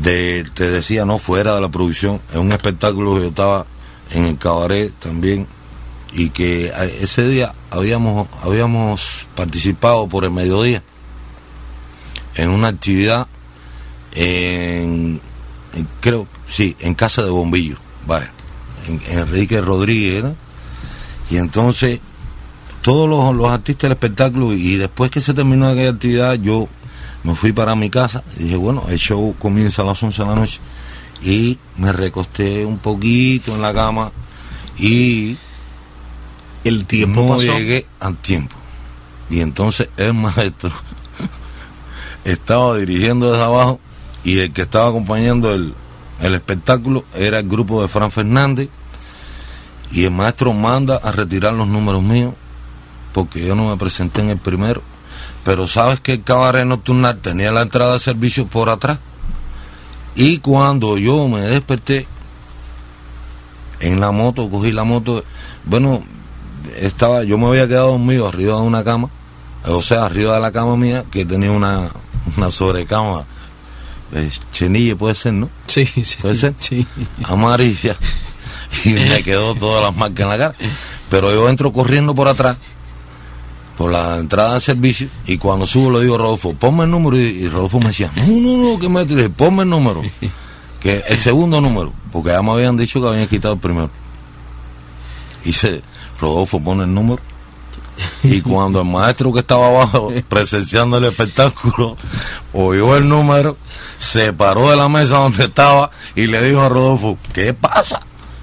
de, te decía, no, fuera de la producción, en un espectáculo que yo estaba en el cabaret también, y que ese día habíamos, habíamos participado por el mediodía en una actividad en, en- creo, sí, en Casa de Bombillo, vaya, Enrique Rodríguez, y entonces todos los, los artistas del espectáculo, y después que se terminó aquella actividad, yo me fui para mi casa y dije, bueno, el show comienza a las 11 de la noche, y me recosté un poquito en la cama y el tiempo no pasó. llegué al tiempo. Y entonces el maestro estaba dirigiendo desde abajo y el que estaba acompañando el, el espectáculo era el grupo de Fran Fernández y el maestro manda a retirar los números míos porque yo no me presenté en el primero. Pero sabes que el cabaret nocturnal tenía la entrada de servicio por atrás Y cuando yo me desperté en la moto, cogí la moto, bueno, estaba, yo me había quedado dormido arriba de una cama, o sea, arriba de la cama mía, que tenía una, una sobrecama, chenille puede ser, ¿no? Sí, sí. Puede ser, sí. amarilla, y me quedó todas las marcas en la cara. Pero yo entro corriendo por atrás, por la entrada del servicio, y cuando subo le digo a Rodolfo, ponme el número, y, y Rodolfo me decía, no, no, no, que me tiré, ponme el número, que el segundo número, porque ya me habían dicho que habían quitado el primero. Y se, Rodolfo pone el número, y cuando el maestro que estaba abajo presenciando el espectáculo oyó el número, se paró de la mesa donde estaba y le dijo a Rodolfo, ¿qué pasa?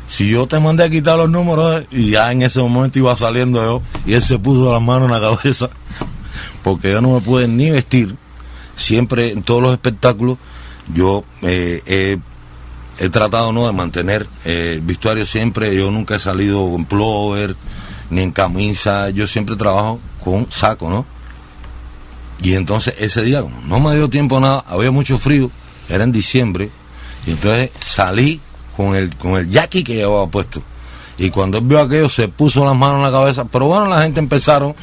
Si yo te mandé a quitar los números, eh", y ya en ese momento iba saliendo yo, y él se puso las manos en la cabeza, porque yo no me pude ni vestir. Siempre en todos los espectáculos, yo eh, he, tratado no de mantener eh, el vestuario siempre. Yo nunca he salido con plover ni en camisa. Yo siempre trabajo con saco, ¿no? Y entonces ese día, no me dio tiempo a nada, había mucho frío, era en diciembre, y entonces salí con el, con el jackie que llevaba puesto. Y cuando él vio aquello, se puso las manos en la cabeza. Pero bueno, la gente empezaron,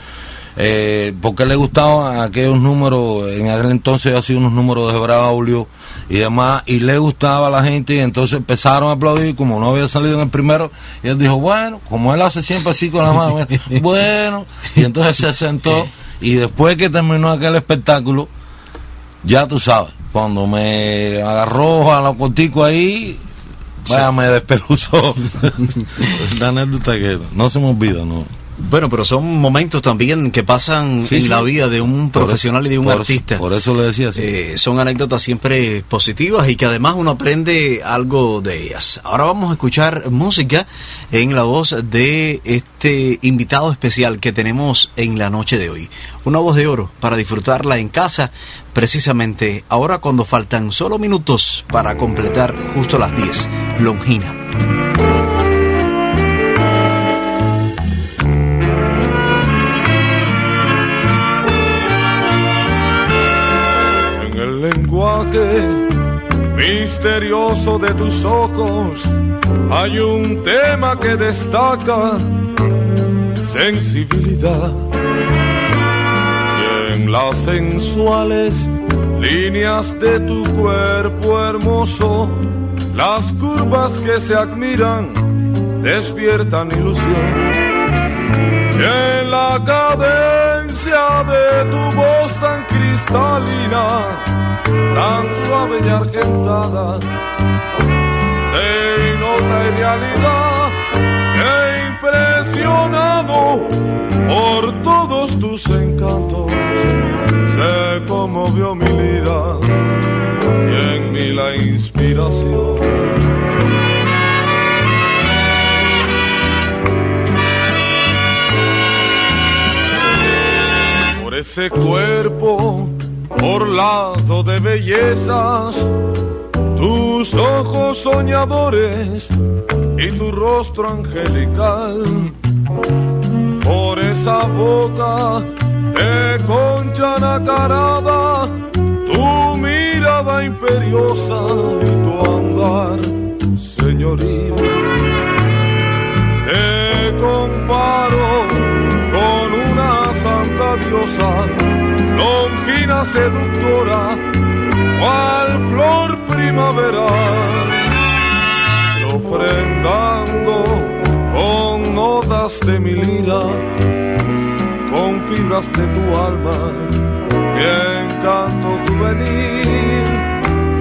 eh, porque le gustaban aquellos números, en aquel entonces hacía unos números de Braulio y demás, y le gustaba a la gente, y entonces empezaron a aplaudir, como no había salido en el primero, y él dijo, bueno, como él hace siempre así con las manos, bueno, y entonces se sentó, y después que terminó aquel espectáculo, ya tú sabes, cuando me agarró a la cortico ahí, vaya, me despeluzó. la anécdota que no se me olvida, ¿no? Bueno, pero son momentos también que pasan Sí, en sí. la vida de un profesional eso- y de un por eso- artista. por eso le decía así. Eh, son anécdotas siempre positivas y que además uno aprende algo de ellas. Ahora vamos a escuchar música en la voz de este invitado especial que tenemos en la noche de hoy. Una voz de oro para disfrutarla en casa, precisamente ahora cuando faltan solo minutos para completar justo las 10. Longina. Lenguaje misterioso de tus ojos hay un tema que destaca sensibilidad. Y en las sensuales líneas de tu cuerpo hermoso, las curvas que se admiran despiertan ilusión. Y en la de tu voz tan cristalina, tan suave y argentada, de nota y realidad, he impresionado por todos tus encantos, se conmovió mi vida y en mí la inspiración. Ese cuerpo orlado de bellezas, tus ojos soñadores y tu rostro angelical, por esa boca de concha nacarada, tu mirada imperiosa y tu andar señoril. Te comparo diosa, longina seductora, cual flor primaveral, y ofrendando con notas de mi lira, con fibras de tu alma, mi encanto juvenil,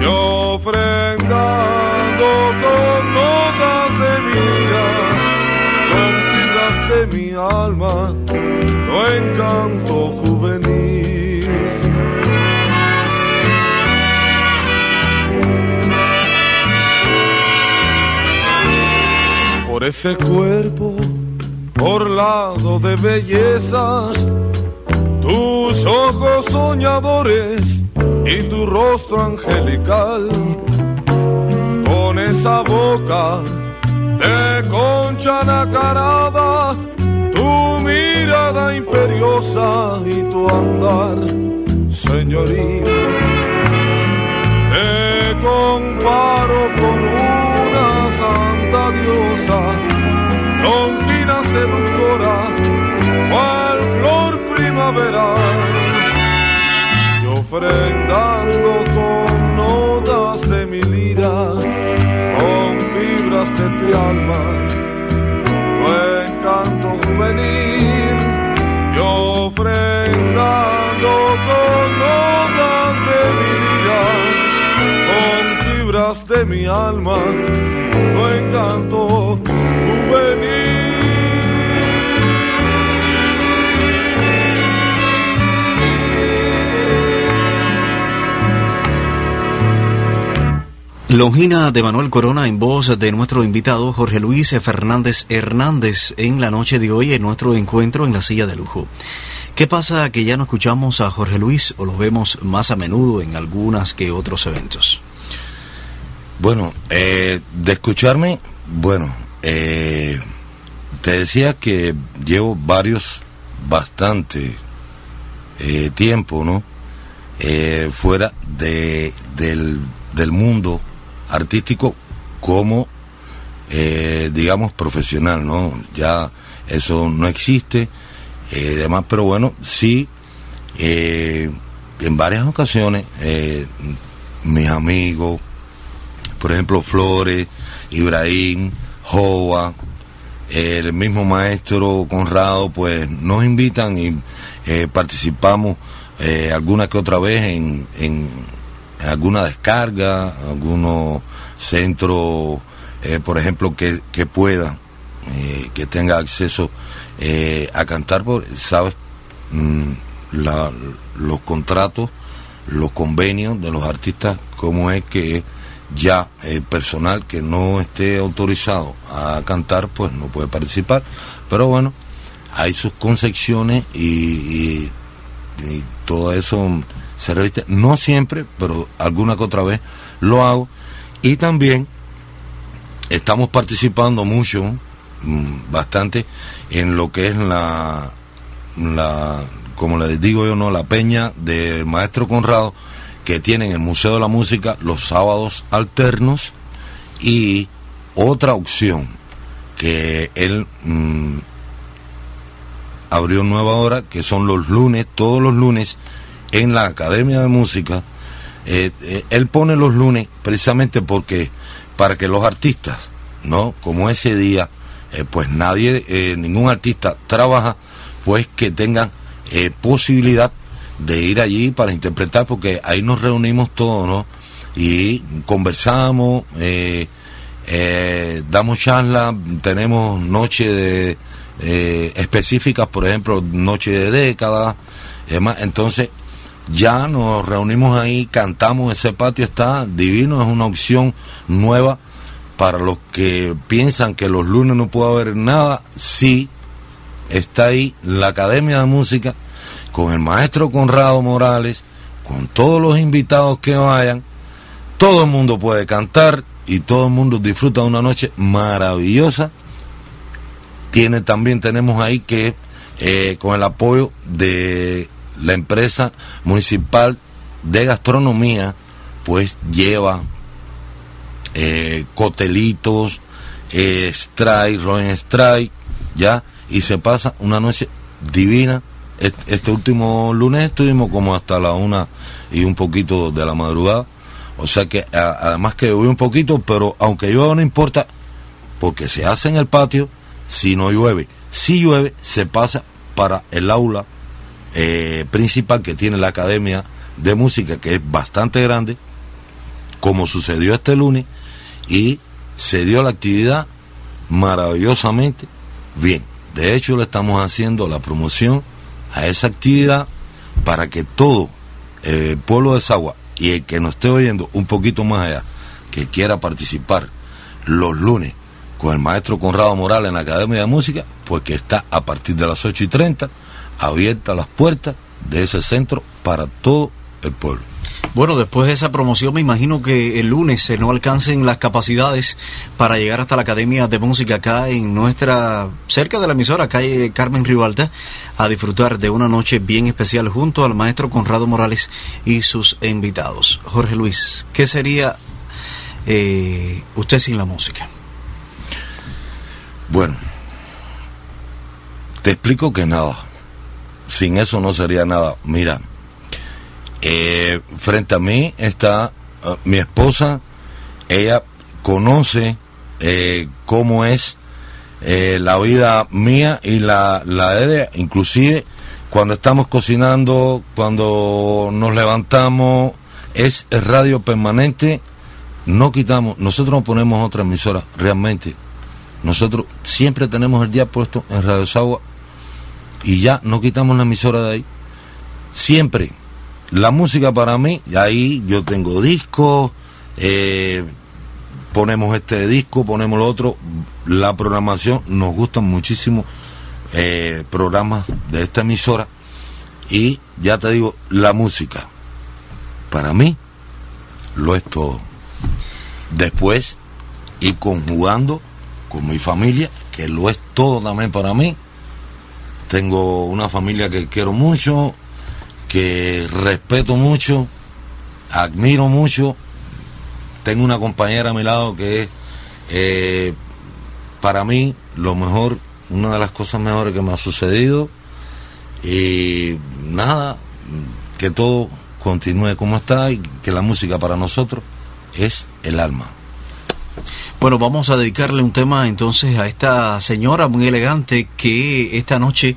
y ofrendando con notas de mi lira, de mi alma, tu encanto juvenil. Por ese cuerpo orlado de bellezas, tus ojos soñadores y tu rostro angelical, con esa boca de concha nacarada, imperiosa y tu andar, señoría. Te comparo con una santa diosa, con fina seductora, cual flor primaveral, y ofrendando con notas de mi lira, con fibras de tu alma encanto juvenil, y ofrendando con notas de mi lira, con fibras de mi alma, tu encanto juvenil. Longina de Manuel Corona en voz de nuestro invitado Jorge Luis Fernández Hernández en la noche de hoy en nuestro encuentro en la silla de lujo. ¿Qué pasa que ya no escuchamos a Jorge Luis o lo vemos más a menudo en algunas que otros eventos? Bueno, eh, de escucharme, bueno, eh, te decía que llevo varios, bastante eh, tiempo, ¿no? Eh, fuera de, del, del mundo artístico como, eh, digamos, profesional, ¿no? Ya eso no existe, eh, demás, pero bueno, sí, eh, en varias ocasiones, eh, mis amigos, por ejemplo, Flores, Ibrahim, Joa, el mismo maestro Conrado, pues nos invitan y participamos alguna que otra vez en alguna descarga, algunos centros, eh, por ejemplo, que, que pueda, eh, que tenga acceso eh, a cantar, ¿sabes? Mm, los contratos, los convenios de los artistas, cómo es que ya el personal que no esté autorizado a cantar, pues no puede participar. Pero bueno, hay sus concepciones y todo eso se reviste. No siempre, pero alguna que otra vez lo hago. Y también estamos participando mucho, mm, bastante, en lo que es la, la como les digo yo, no la peña del maestro Conrado, que tiene en el Museo de la Música los sábados alternos y otra opción que él mm, abrió nueva hora, que son los lunes, todos los lunes, en la Academia de Música. Eh, eh, él pone los lunes precisamente porque para que los artistas, ¿no? Como ese día, eh, pues nadie, ningún artista trabaja, pues que tengan posibilidad de ir allí para interpretar, porque ahí nos reunimos todos, ¿no? Y conversamos, damos charlas, tenemos noches de, específicas, por ejemplo, noche de década, y demás. entonces ya nos reunimos ahí, cantamos, ese patio está divino, es una opción nueva para los que piensan que los lunes no puede haber nada, sí, está ahí la Academia de Música con el maestro Conrado Morales, con todos los invitados que vayan, todo el mundo puede cantar y todo el mundo disfruta de una noche maravillosa. Tiene también tenemos ahí que eh, con el apoyo de la empresa municipal de gastronomía, pues lleva eh, cotelitos, eh, strike, Roen strike, ya, y se pasa una noche divina. Este, último lunes estuvimos como hasta la una y un poquito de la madrugada. O sea que además que llueve un poquito, pero aunque llueva no importa, porque se hace en el patio si no llueve. Si llueve, se pasa para el aula eh, principal que tiene la Academia de Música, que es bastante grande, como sucedió este lunes, y se dio la actividad maravillosamente bien. De hecho, le estamos haciendo la promoción a esa actividad para que todo el pueblo de Sagua y el que nos esté oyendo un poquito más allá, que quiera participar los lunes con el maestro Conrado Morales en la Academia de Música, pues que está a partir de las 8 y 30 abiertas las puertas de ese centro para todo el pueblo. Bueno, después de esa promoción me imagino que el lunes se no alcancen las capacidades para llegar hasta la Academia de Música acá en nuestra, cerca de la emisora, calle Carmen Ribalta, a disfrutar de una noche bien especial junto al maestro Conrado Morales y sus invitados. Jorge Luis, ¿qué sería eh, usted sin la música? Bueno, te explico que nada. Sin eso no sería nada. Mira, eh, frente a mí está eh, mi esposa. Ella conoce eh, cómo es la vida mía y la, la de ella. Inclusive cuando estamos cocinando, cuando nos levantamos, es radio permanente. No quitamos, nosotros no ponemos otra emisora, realmente. Nosotros siempre tenemos el día puesto en Radio Sagua y ya no quitamos la emisora de ahí. Siempre. La música para mí, ahí yo tengo discos, eh, ponemos este disco, ponemos lo otro. La programación, nos gustan muchísimo eh, programas de esta emisora. Y ya te digo, la música, para mí, lo es todo. Después, ir conjugando con mi familia, que lo es todo también para mí. Tengo una familia que quiero mucho, que respeto mucho, admiro mucho. Tengo una compañera a mi lado que es eh, para mí lo mejor, una de las cosas mejores que me ha sucedido. Y nada, que todo continúe como está y que la música para nosotros es el alma. Bueno, vamos a dedicarle un tema entonces a esta señora muy elegante que esta noche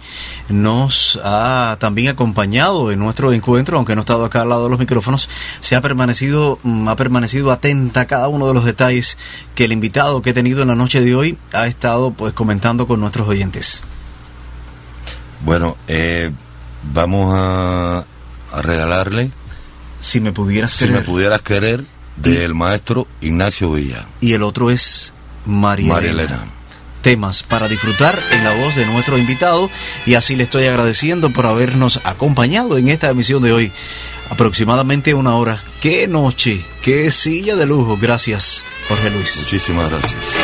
nos ha también acompañado en nuestro encuentro, aunque no ha estado acá al lado de los micrófonos, se ha permanecido, mm, ha permanecido atenta a cada uno de los detalles que el invitado que he tenido en la noche de hoy ha estado pues comentando con nuestros oyentes. Bueno, eh, vamos a, a regalarle. Si me pudieras Si querer. me pudieras querer, del maestro Ignacio Villa. Y el otro es María, María Elena. Elena. Temas para disfrutar en la voz de nuestro invitado y así le estoy agradeciendo por habernos acompañado en esta emisión de hoy. Aproximadamente una hora. ¡Qué noche! ¡Qué silla de lujo! Gracias, Jorge Luis. Muchísimas gracias.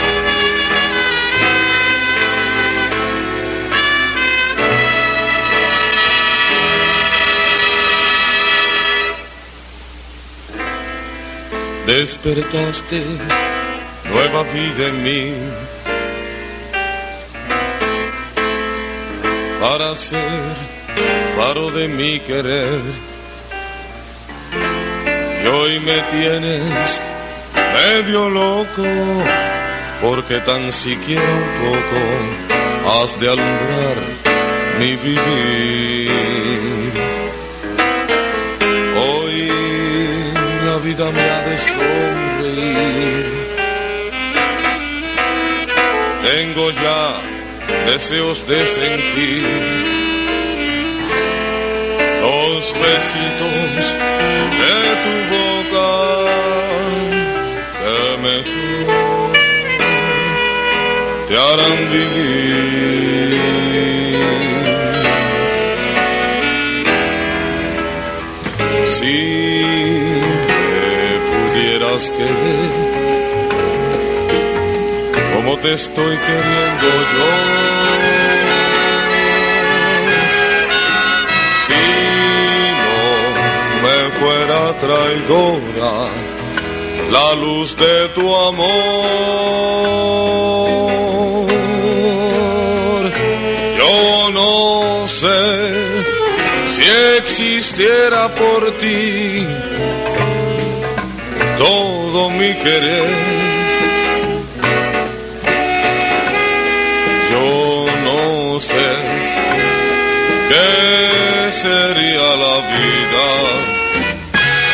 Despertaste nueva vida en mí para ser faro de mi querer. Y hoy me tienes medio loco porque tan siquiera un poco has de alumbrar mi vivir. Hoy la vida me ha sonreír. Tengo ya deseos de sentir los besitos de tu boca que mejor te harán vivir. Me querer como te estoy queriendo yo. Si no me fuera traidora la luz de tu amor, yo no sé si existiera por ti todo mi querer. Yo no sé qué sería la vida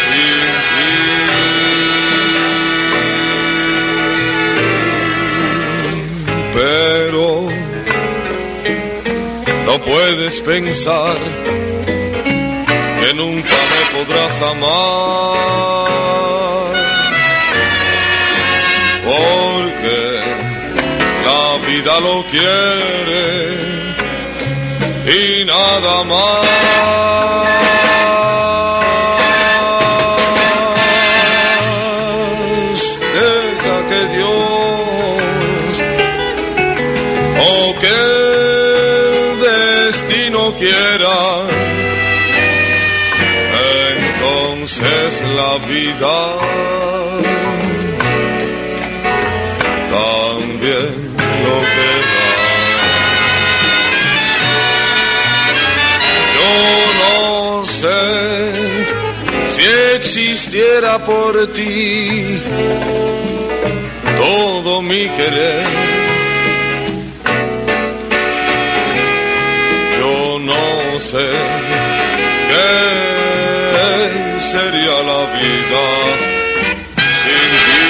sin ti. Pero no puedes pensar que nunca me podrás amar. Vida lo quiere y nada más. Deja que Dios o que el destino quiera, entonces la vida existiera por ti todo mi querer. Yo no sé qué sería la vida sin ti.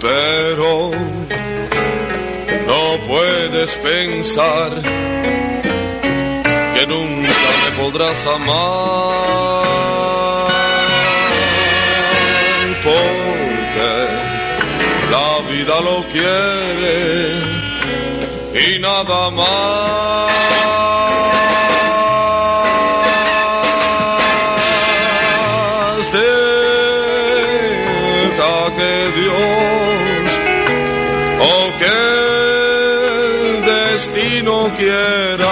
Pero no puedes pensar podrás amar. Porque la vida lo quiere y nada más. Deja que Dios o que el destino quiera,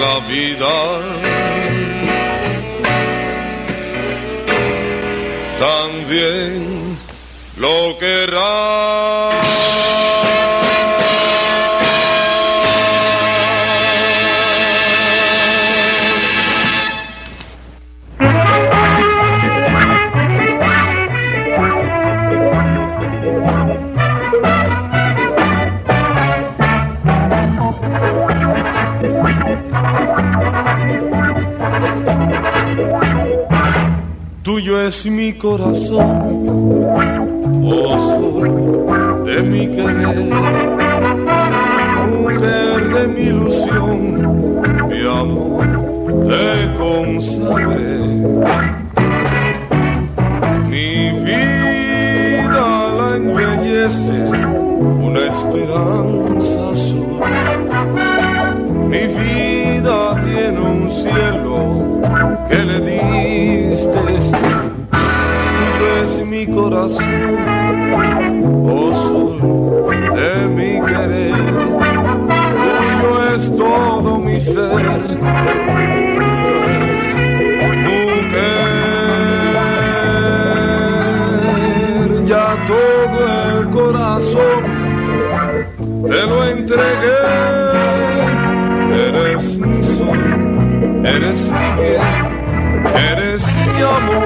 la vida también lo querrá. Tuyo es mi corazón, oh sol de mi querer, mujer de mi ilusión, mi amor te consagré. Mi vida la embellece una esperanza azul. Mi vida tiene un cielo corazón, oh sol de mi querer. Tuyo es todo mi ser. Tuyo mujer. Ya todo el corazón te lo entregué. Eres mi sol, eres mi bien, eres mi amor.